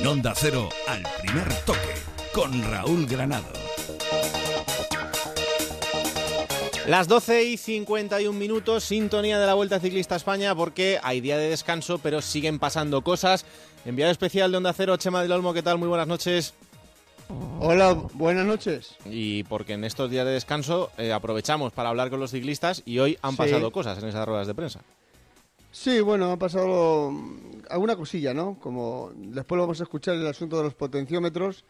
En Onda Cero, al primer toque, con Raúl Granado. Las 12 y 51 minutos, sintonía de la Vuelta Ciclista a España, porque hay día de descanso, pero siguen pasando cosas. Enviado especial de Onda Cero, Chema del Olmo, ¿qué tal? Muy buenas noches. Hola, buenas noches. Y porque en estos días de descanso eh, aprovechamos para hablar con los ciclistas y hoy han Sí. pasado cosas en esas ruedas de prensa. Sí, bueno, ha pasado alguna cosilla, ¿no? Como después lo vamos a escuchar el asunto de los potenciómetros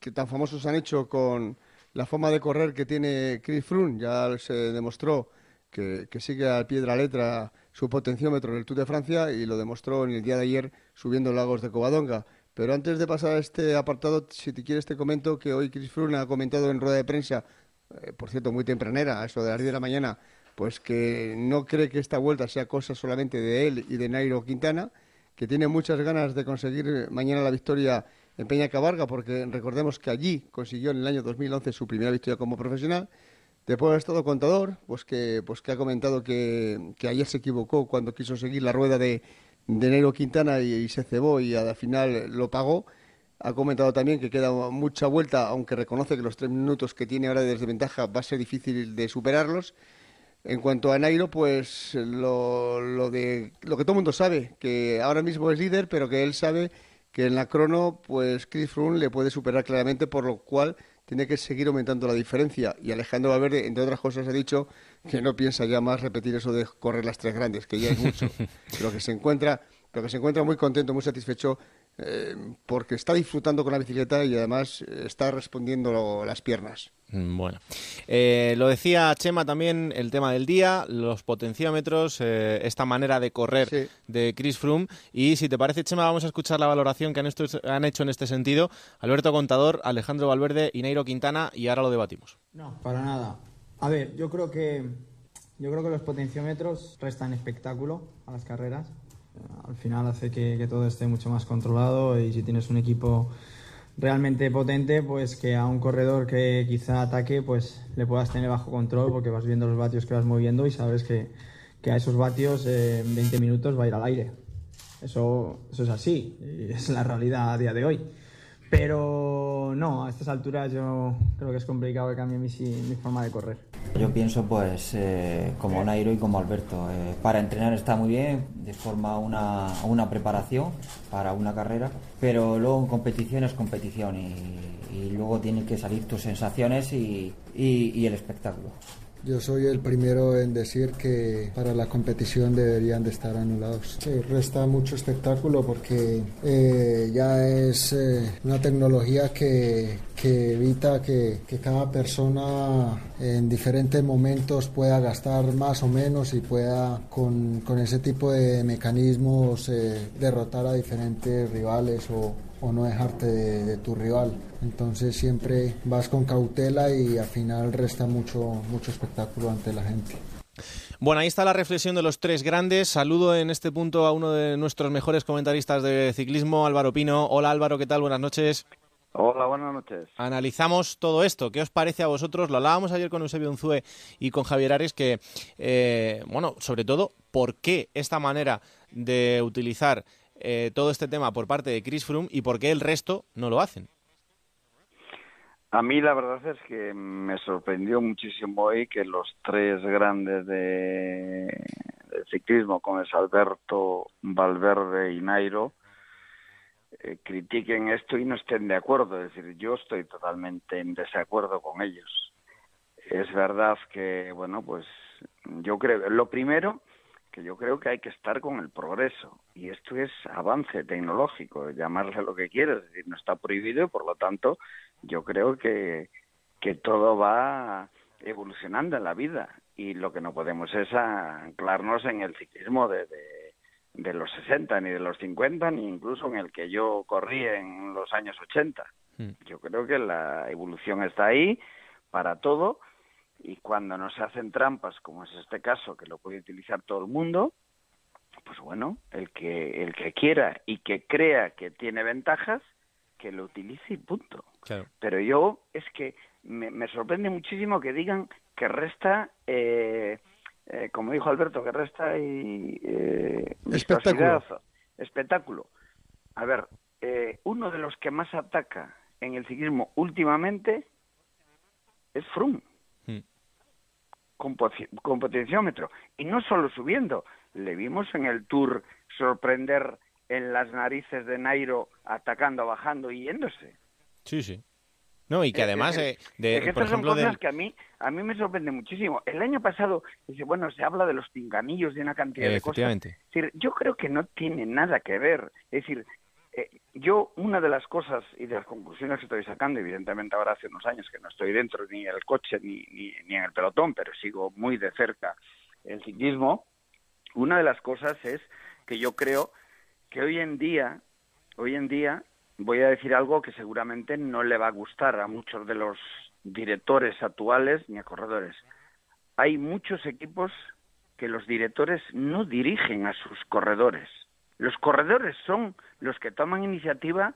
que tan famosos han hecho con la forma de correr que tiene Chris Froome. Ya se demostró que, sigue al pie de la letra su potenciómetro en el Tour de Francia y lo demostró en el día de ayer subiendo Lagos de Covadonga. Pero antes de pasar a este apartado, si te quieres te comento que hoy Chris Froome ha comentado en rueda de prensa, eh, por cierto muy tempranera, a eso de las 10 de la mañana, pues que no cree que esta vuelta sea cosa solamente de él y de Nairo Quintana, que tiene muchas ganas de conseguir mañana la victoria en Peña Cabarga, porque recordemos que allí consiguió en el año 2011 su primera victoria como profesional. Después ha estado contador, pues que, pues que ha comentado que, que ayer se equivocó cuando quiso seguir la rueda de, de Nairo Quintana y, y se cebó y al final lo pagó. Ha comentado también que queda mucha vuelta, aunque reconoce que los tres minutos que tiene ahora de desventaja va a ser difícil de superarlos. En cuanto a Nairo, pues lo, lo, de, lo que todo el mundo sabe, que ahora mismo es líder, pero que él sabe que en la crono, pues Chris Froome le puede superar claramente, por lo cual tiene que seguir aumentando la diferencia. Y Alejandro Valverde, entre otras cosas, ha dicho que no piensa ya más repetir eso de correr las tres grandes, que ya es mucho, pero que se encuentra, pero que se encuentra muy contento, muy satisfecho, eh, porque está disfrutando con la bicicleta y además está respondiendo las piernas. Mm, Bueno, Eh, lo decía Chema también, el tema del día, los potenciómetros, eh, esta manera de correr Sí. de Chris Froome. Y si te parece, Chema, vamos a escuchar la valoración que han, esto- han hecho en este sentido Alberto Contador, Alejandro Valverde y Nairo Quintana, y ahora lo debatimos. No, para nada. A ver, yo creo que yo creo que los potenciómetros restan espectáculo a las carreras. Eh, Al final hace que, todo esté mucho más controlado y si tienes un equipo realmente potente, pues que a un corredor que quizá ataque, pues le puedas tener bajo control porque vas viendo los vatios que vas moviendo y sabes que, a esos vatios eh, en 20 minutos va a ir al aire. Eso, eso es así, y es la realidad a día de hoy. Pero no, a estas alturas yo creo que es complicado que cambie mi, mi forma de correr. Yo pienso pues eh, como Nairo y como Alberto. eh, para entrenar está muy bien, de forma una, una preparación para una carrera, pero luego en competición es competición y, y luego tienen que salir tus sensaciones y, y- y el espectáculo. Yo soy el primero en decir que para la competición deberían de estar anulados. Se resta mucho espectáculo porque eh, ya es eh, una tecnología que, evita que, cada persona en diferentes momentos pueda gastar más o menos y pueda con, con ese tipo de mecanismos eh, derrotar a diferentes rivales o, o no dejarte de, de tu rival. Entonces siempre vas con cautela y al final resta mucho, mucho espectáculo ante la gente. Bueno, ahí está la reflexión de los tres grandes. Saludo en este punto a uno de nuestros mejores comentaristas de ciclismo, Álvaro Pino. Hola Álvaro, ¿qué tal? Buenas noches. Hola, buenas noches. Analizamos todo esto. ¿Qué os parece a vosotros? Lo hablábamos ayer con Eusebio Unzue y con Javier Ares, que, eh, bueno, sobre todo, ¿por qué esta manera de utilizar eh, todo este tema por parte de Chris Froome y por qué el resto no lo hacen? A mí la verdad es que me sorprendió muchísimo hoy que los tres grandes de, ciclismo, como es Alberto, Valverde y Nairo, eh, critiquen esto y no estén de acuerdo. Es decir, yo estoy totalmente en desacuerdo con ellos. Es verdad que, bueno, pues yo creo, lo primero, que yo creo que hay que estar con el progreso. Y esto es avance tecnológico, llamarle lo que quieras, es decir, no está prohibido y por lo tanto yo creo que, que todo va evolucionando en la vida y lo que no podemos es anclarnos en el ciclismo de, de, de los 60 ni de los 50 ni incluso en el que yo corrí en los años 80. Yo creo que la evolución está ahí para todo y cuando nos hacen trampas, como es este caso, que lo puede utilizar todo el mundo, pues bueno, el que el que quiera y que crea que tiene ventajas, que lo utilice y punto. Claro. Pero yo es que me, me sorprende muchísimo que digan que resta, eh, eh, como dijo Alberto, que resta y, eh, Espectáculo. espectáculo. A ver, eh, uno de los que más ataca en el ciclismo últimamente es Froome. Con, potenciómetro. Y no solo subiendo, le vimos en el Tour sorprender en las narices de Nairo atacando, bajando y yéndose. Sí, sí. No, y que Eh, además, eh, eh, de, Es que por estas son cosas del... que a mí, a mí me sorprende muchísimo. El año pasado, dice, bueno, se habla de los pinganillos, de una cantidad de cosas. Efectivamente. Es decir, yo creo que no tiene nada que ver. Es decir, eh, yo una de las cosas y de las conclusiones que estoy sacando, evidentemente ahora hace unos años que no estoy dentro ni en el coche ni, ni, ni en el pelotón, pero sigo muy de cerca el ciclismo, una de las cosas es que yo creo que hoy en día, hoy en día, voy a decir algo que seguramente no le va a gustar a muchos de los directores actuales ni a corredores. Hay muchos equipos que los directores no dirigen a sus corredores. Los corredores son los que toman iniciativa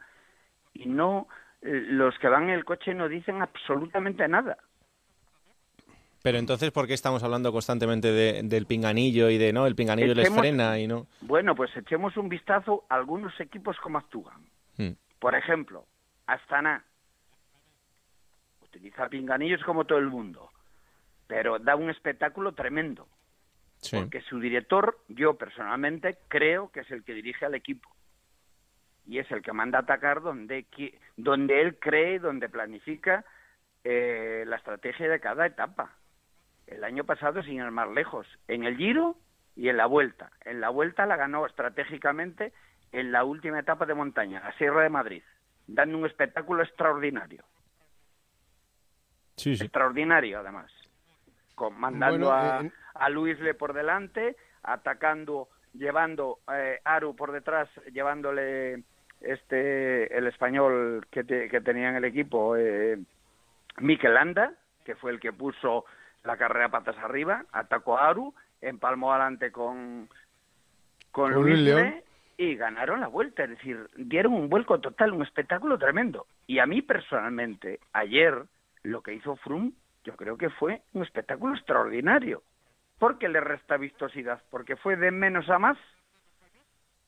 y no eh, los que van en el coche no dicen absolutamente nada. Pero entonces, ¿por qué estamos hablando constantemente de- del pinganillo y de, no, el pinganillo les Echemos- frena y no? Bueno, pues echemos un vistazo a algunos equipos cómo actúan. Mm. Por ejemplo, Astana utiliza pinganillos como todo el mundo, pero da un espectáculo tremendo, Sí. porque su director, yo personalmente creo que es el que dirige al equipo y es el que manda a atacar donde qui- donde él cree, donde planifica eh, la estrategia de cada etapa. El año pasado, sin ir más lejos, en el Giro y en la Vuelta. En la Vuelta la ganó estratégicamente en la última etapa de montaña, la Sierra de Madrid, dando un espectáculo extraordinario. Sí, sí. Extraordinario, además. Con, mandando Bueno, a, eh, a Luisle por delante, atacando, llevando eh, Aru por detrás, llevándole este el español que, te- que tenía en el equipo, eh, Mikel Landa, que fue el que puso la carrera patas arriba, atacó a Aru, empalmó adelante con, con, Con Luis Luisle y ganaron la vuelta, es decir, dieron un vuelco total, un espectáculo tremendo. Y a mí personalmente, ayer, lo que hizo Froome, yo creo que fue un espectáculo extraordinario. ¿Por qué le resta vistosidad? ¿Porque fue de menos a más?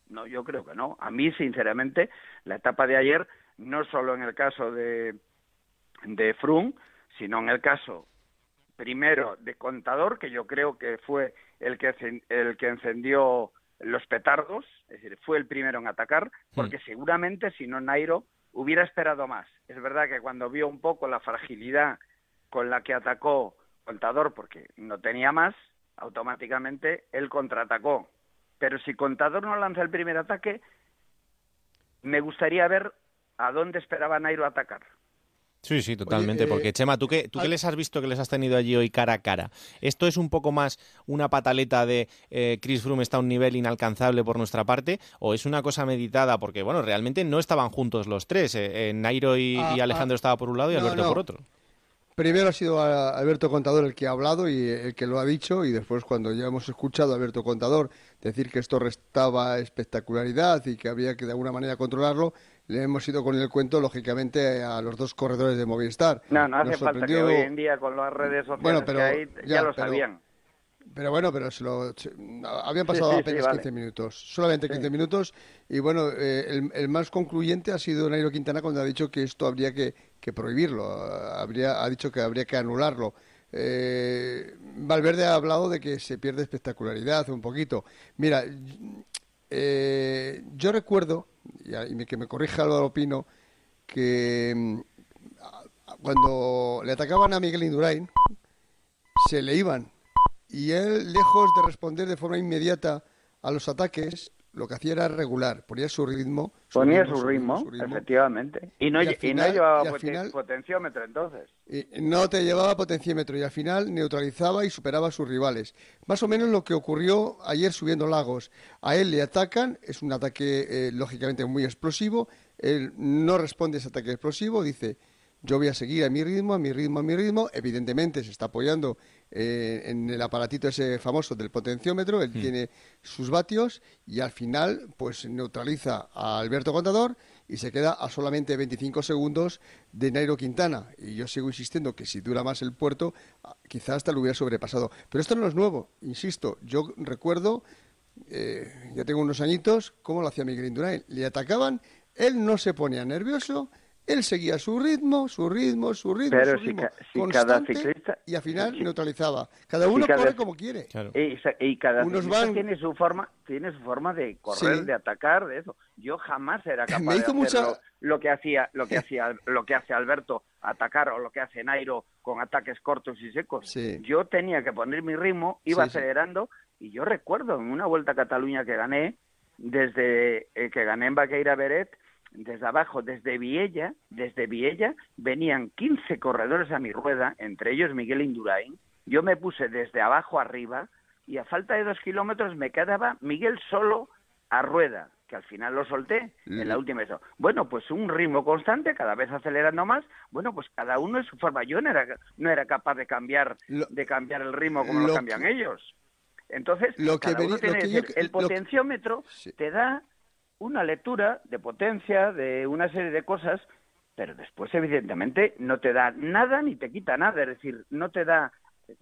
No, yo creo que no. A mí, sinceramente, la etapa de ayer, no solo en el caso de, de Froome, sino en el caso primero de Contador, que yo creo que fue el que, el que encendió los petardos, es decir, fue el primero en atacar, porque seguramente si no Nairo hubiera esperado más. Es verdad que cuando vio un poco la fragilidad con la que atacó Contador, porque no tenía más, automáticamente él contraatacó. Pero si Contador no lanza el primer ataque, me gustaría ver a dónde esperaba Nairo atacar. Sí, sí, totalmente. eh, porque, Chema, ¿tú qué, ¿tú qué les has visto que les has tenido allí hoy cara a cara? ¿Esto es un poco más una pataleta de eh, Chris Froome está a un nivel inalcanzable por nuestra parte? ¿O es una cosa meditada? Porque, bueno, realmente no estaban juntos los tres. eh, eh, Nairo y, Ah, y Alejandro ah, estaba por un lado y no, Alberto no. por otro. Primero ha sido a- Alberto Contador el que ha hablado y el que lo ha dicho y después cuando ya hemos escuchado a Alberto Contador decir que esto restaba espectacularidad y que había que de alguna manera controlarlo, le hemos ido con el cuento lógicamente a los dos corredores de Movistar. No, no hace falta que hoy en día con las redes sociales Bueno, pero que hay, ya, ya, lo pero- sabían. Pero bueno, pero se lo, se- habían pasado sí, sí, apenas vale. 15 minutos, solamente 15 minutos. Y bueno, eh, el, el más concluyente ha sido Nairo Quintana cuando ha dicho que esto habría que, que prohibirlo, habría, ha dicho que habría que anularlo. Eh, Valverde ha hablado de que se pierde espectacularidad un poquito. Mira, eh, yo recuerdo, y, que me corrija Álvaro Pino, que mm, cuando le atacaban a Miguel Indurain, se le iban. Y él, lejos de responder de forma inmediata a los ataques, lo que hacía era regular, ponía su ritmo. Ponía su ritmo, efectivamente. Y no, Y al y no final- llevaba y al poten- final- potenciómetro entonces. Y no te llevaba potenciómetro y al final neutralizaba y superaba a sus rivales. Más o menos lo que ocurrió ayer subiendo Lagos. A él le atacan, es un ataque eh, lógicamente muy explosivo, él no responde a ese ataque explosivo, dice yo voy a seguir a mi ritmo, a mi ritmo, a mi ritmo. Evidentemente se está apoyando eh, en el aparatito ese famoso del potenciómetro, él tiene sus vatios y al final pues neutraliza a Alberto Contador y se queda a solamente 25 segundos de Nairo Quintana. Y yo sigo insistiendo que si dura más el puerto, ah, quizás hasta lo hubiera sobrepasado. Pero esto no es nuevo, insisto, yo recuerdo, eh, ya tengo unos añitos, cómo lo hacía Miguel Indurain. Le atacaban Él no se ponía nervioso, él seguía su ritmo, su ritmo, su ritmo, Pero su si ritmo ca- si cada constante, ciclista- y al final si- neutralizaba. Cada uno cada- corre como quiere. Claro. Y, cada Unos ciclista van- tiene su forma, tiene su forma de correr, Sí. de atacar, de eso. Yo jamás era capaz Me de hizo hacer mucha- lo, lo que hacía, lo que hacía, lo que hace Alberto atacar o lo que hace Nairo con ataques cortos y secos. Sí. Yo tenía que poner mi ritmo, iba Sí, sí. acelerando y yo recuerdo en una vuelta a Cataluña que gané desde eh, que gané en Baqueira Beret desde abajo, desde Viella, desde Viella venían 15 corredores a mi rueda, entre ellos Miguel Indurain. Yo me puse desde abajo arriba y a falta de dos kilómetros me quedaba Miguel solo a rueda, que al final lo solté en la última eso. Bueno, pues un ritmo constante, cada vez acelerando más. Bueno, pues cada uno es su forma. Yo no era, no era capaz de cambiar, Lo- de cambiar el ritmo como lo lo cambian ellos. Entonces, Lo que cada uno tiene lo que que yo- decir, el potenciómetro Sí. te da una lectura de potencia, de una serie de cosas, pero después, evidentemente, no te da nada ni te quita nada. Es decir, no te da,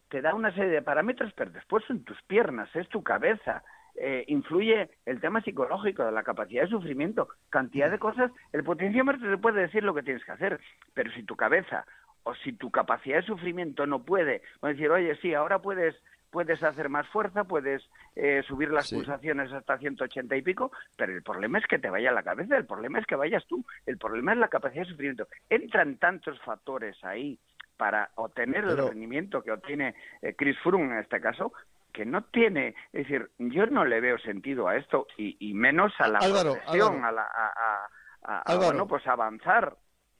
te da una serie de parámetros, pero después son tus piernas, es tu cabeza. eh, influye el tema psicológico de la capacidad de sufrimiento, cantidad de cosas. El potenciómetro te puede decir lo que tienes que hacer, pero si tu cabeza o si tu capacidad de sufrimiento no puede, o decir, oye, sí, ahora puedes puedes hacer más fuerza, puedes eh, subir las Sí. pulsaciones hasta 180 y pico, pero el problema es que te vaya la cabeza, el problema es que vayas tú, el problema es la capacidad de sufrimiento. Entran tantos factores ahí para obtener Pero- el rendimiento que obtiene eh, Chris Froome en este caso, que no tiene, es decir, yo no le veo sentido a esto y, y menos a la Álvaro, a la a, a- a- bueno, pues avanzar.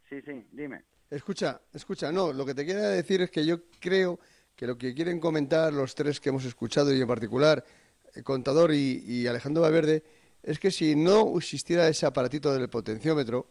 Sí, sí, dime. Escucha, escucha, no, lo que te quería decir es que yo creo que lo que quieren comentar los tres que hemos escuchado y en particular eh, Contador y, y Alejandro Valverde es que si no existiera ese aparatito del potenciómetro,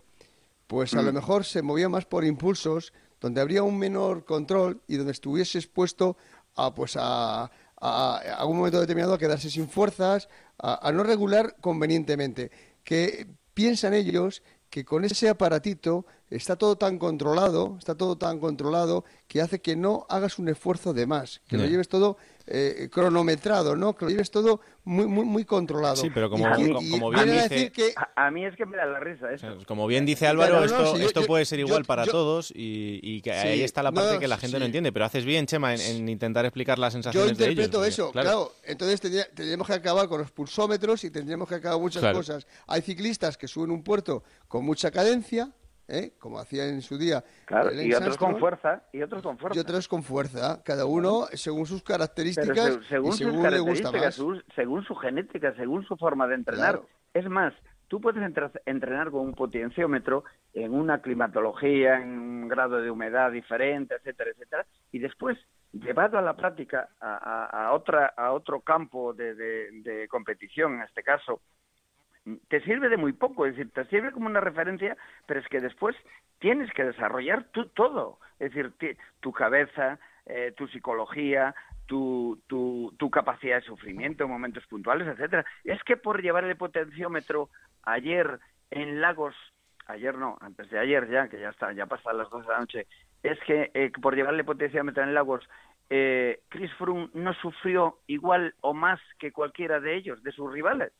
pues a lo mejor se movía más por impulsos, donde habría un menor control y donde estuviese expuesto a pues a, a, a un momento determinado a quedarse sin fuerzas, a, a no regular convenientemente. Que piensan ellos que con ese aparatito está todo tan controlado, está todo tan controlado que hace que no hagas un esfuerzo de más, que lo lleves todo eh, cronometrado, ¿no? Que lo lleves todo muy muy muy controlado. Sí, pero como- Y- como- y como bien dice- decir que A, a mí es que me da la risa esto. como bien dice Álvaro, no, esto, yo- esto yo- puede ser yo- igual para yo- todos y, y que Sí, ahí está la no, parte que la gente sí. no entiende. Pero haces bien, Chema, en, en intentar explicar las Yo sensaciones de ellos. interpreto porque, eso, claro. Entonces tendría- tendríamos que acabar con los pulsómetros y tendríamos que acabar muchas Claro. cosas. Hay ciclistas que suben un puerto con mucha cadencia, ¿eh? como hacía en su día. Claro, y otros con fuerza, y otros con fuerza. Y otros con fuerza. Cada uno según sus características se- según y sus según le gusta características, más. según, según su genética, según su forma de entrenar. Claro. Es más, tú puedes entrenar con un potenciómetro en una climatología, en un grado de humedad diferente, etcétera, etcétera, y después llevado a la práctica a, a- a otra a otro campo de, de- de competición, en este caso, te sirve de muy poco, es decir, te sirve como una referencia, pero es que después tienes que desarrollar tú todo, es decir, tu cabeza, eh, tu psicología, tu, tu, tu capacidad de sufrimiento en momentos puntuales, etcétera. Es que por llevar el potenciómetro ayer en Lagos, ayer no, antes de ayer ya, que ya está, ya pasan las 12 de la noche, es que eh, por llevarle potenciómetro en Lagos, eh, Chris Froome no sufrió igual o más que cualquiera de ellos, de sus rivales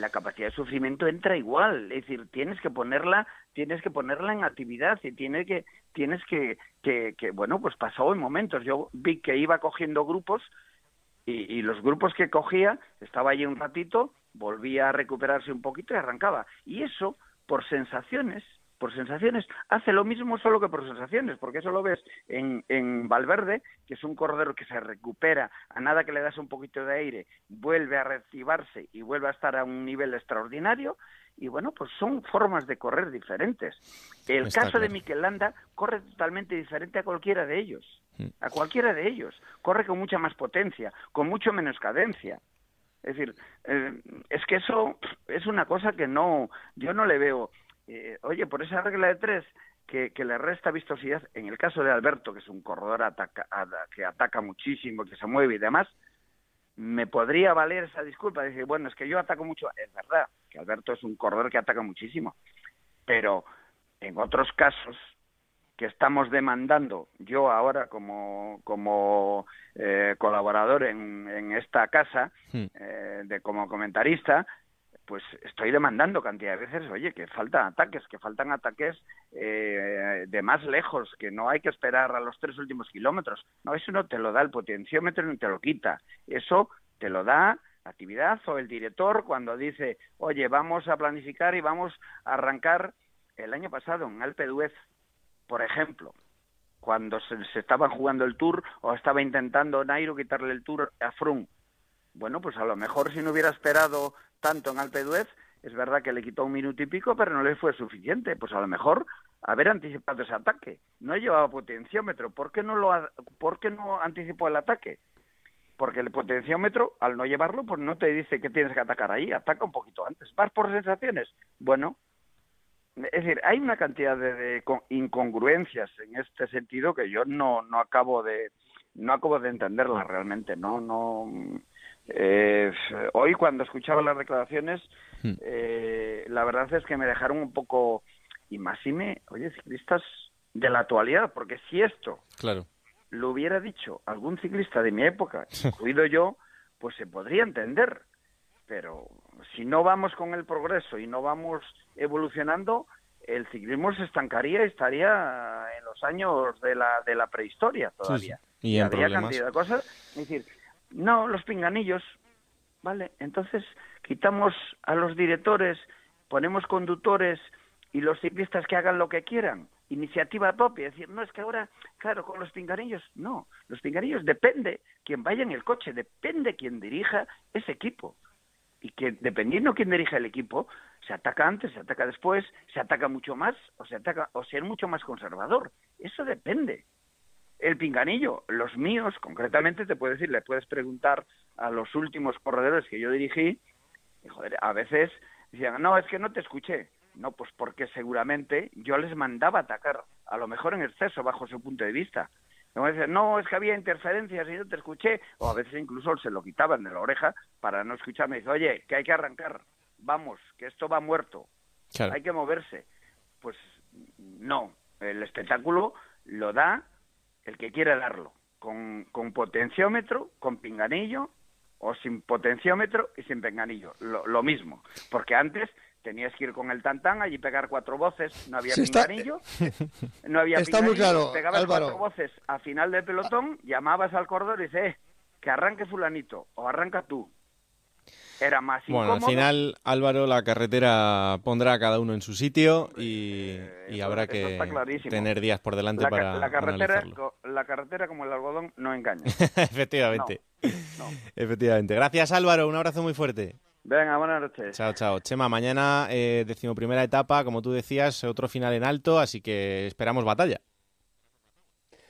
la capacidad de sufrimiento entra igual, es decir, tienes que ponerla, tienes que ponerla en actividad y tienes que, tienes que, que, que, bueno, pues pasó en momentos. Yo vi que iba cogiendo grupos y, y los grupos que cogía, estaba allí un ratito, volvía a recuperarse un poquito y arrancaba. Y eso, por sensaciones, por sensaciones, hace lo mismo solo que por sensaciones, porque eso lo ves en, en Valverde, que es un corredor que se recupera, a nada que le das un poquito de aire, vuelve a reactivarse y vuelve a estar a un nivel extraordinario, y bueno, pues son formas de correr diferentes. El Está caso de claro. Mikel Landa corre totalmente diferente a cualquiera de ellos, a cualquiera de ellos. Corre con mucha más potencia, con mucho menos cadencia. Es decir, eh, es que eso es una cosa que no, yo no le veo. Eh, oye, por esa regla de tres que, que le resta vistosidad, en el caso de Alberto, que es un corredor ataca- a- que ataca muchísimo, que se mueve y demás, me podría valer esa disculpa, decir, bueno, es que yo ataco mucho, es verdad, que Alberto es un corredor que ataca muchísimo, pero en otros casos que estamos demandando, yo ahora como, como eh, colaborador en, en esta casa, eh, de como comentarista, pues estoy demandando cantidad de veces, oye, que faltan ataques, que faltan ataques eh, de más lejos, que no hay que esperar a los tres últimos kilómetros. No, eso no te lo da el potenciómetro ni te lo quita. Eso te lo da la actividad o el director cuando dice, oye, vamos a planificar y vamos a arrancar el año pasado en Alpe d'Huez, por ejemplo, cuando se, se estaban jugando el Tour o estaba intentando Nairo quitarle el Tour a Froome. Bueno, pues a lo mejor si no hubiera esperado tanto en Alpe d'Huez, es verdad que le quitó un minuto y pico, pero no le fue suficiente. Pues a lo mejor haber anticipado ese ataque. No llevaba potenciómetro. ¿Por qué no, lo, ¿por qué no anticipó el ataque? Porque el potenciómetro, al no llevarlo, pues no te dice que tienes que atacar ahí. Ataca un poquito antes. ¿Vas por sensaciones? Bueno, es decir, hay una cantidad de, de incongruencias en este sentido que yo no, no acabo de no acabo de entenderlas realmente. No, no eh, hoy cuando escuchaba las declaraciones, hmm. eh, la verdad es que me dejaron un poco, y más si me, oye, ciclistas de la actualidad, porque si esto claro. lo hubiera dicho algún ciclista de mi época, incluido yo, pues se podría entender. Pero si no vamos con el progreso y no vamos evolucionando, el ciclismo se estancaría y estaría en los años de la, de la prehistoria todavía. Y, habría cantidad de cosas. Es decir, no, los pinganillos. Vale, entonces quitamos a los directores, ponemos conductores y los ciclistas que hagan lo que quieran. Iniciativa propia. Decir, no es que ahora, claro, con los pinganillos, no. Los pinganillos depende quien vaya en el coche, depende quien dirija ese equipo. Y que dependiendo quién dirija el equipo, se ataca antes, se ataca después, se ataca mucho más o se ataca o ser mucho más conservador. Eso depende el pinganillo. Los míos, concretamente, te puedo decir, le puedes preguntar a los últimos corredores que yo dirigí, y, joder, a veces decían, no, es que no te escuché. No, pues porque seguramente yo les mandaba atacar, a lo mejor en exceso, bajo su punto de vista. no, es que había interferencias y no te escuché, o a veces incluso se lo quitaban de la oreja para no escucharme. Dice, oye, que hay que arrancar, vamos, que esto va muerto, hay que moverse. Pues no, el espectáculo lo da el que quiera darlo, con, con potenciómetro, con pinganillo, o sin potenciómetro y sin pinganillo, lo, mismo, porque antes tenías que ir con el tantán allí pegar cuatro voces, no había pinganillo, no había está muy claro, pegabas cuatro voces a final del pelotón, llamabas al corredor y dices, eh, que arranque fulanito, o arranca tú, era más Bueno, al final, Álvaro, la carretera pondrá a cada uno en su sitio y, y habrá que tener días por delante para la carretera, la carretera, como el algodón, no engaña. Efectivamente. Efectivamente. Gracias, Álvaro. Un abrazo muy fuerte. Venga, buenas noches. Chao, chao. Chema, mañana eh, decimoprimera etapa, como tú decías, otro final en alto, así que esperamos batalla.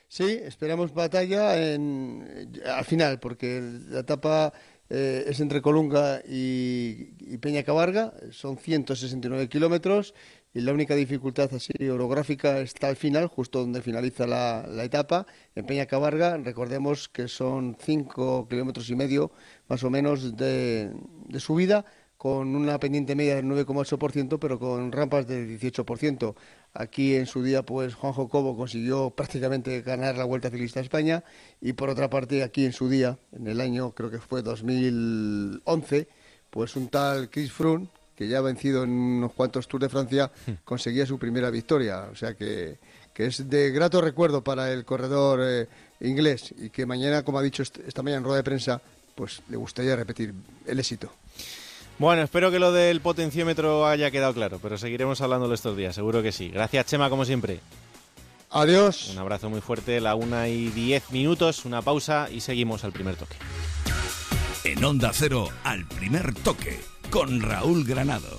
Sí, esperamos batalla en, al final, porque la etapa eh, es entre Colunga y, Peña Cabarga, son 169 kilómetros y la única dificultad así orográfica está al final, justo donde finaliza la, etapa. En Peña Cabarga, recordemos que son 5 kilómetros y medio más o menos de, de subida con una pendiente media del 9,8%, pero con rampas del 18%. Aquí en su día, pues Juan Jocobo consiguió prácticamente ganar la Vuelta Ciclista a España y por otra parte, aquí en su día, en el año creo que fue 2011, pues un tal Chris Froome, que ya ha vencido en unos cuantos Tours de Francia, hmm. conseguía su primera victoria. O sea que, que es de grato recuerdo para el corredor eh, inglés y que mañana, como ha dicho esta mañana en rueda de prensa, pues le gustaría repetir el éxito. Bueno, espero que lo del potenciómetro haya quedado claro, pero seguiremos hablándolo estos días, seguro que sí. Gracias, Chema, como siempre. Adiós. Un abrazo muy fuerte, la una y diez minutos, una pausa y seguimos al primer toque. En Onda Cero, al primer toque, con Raúl Granado.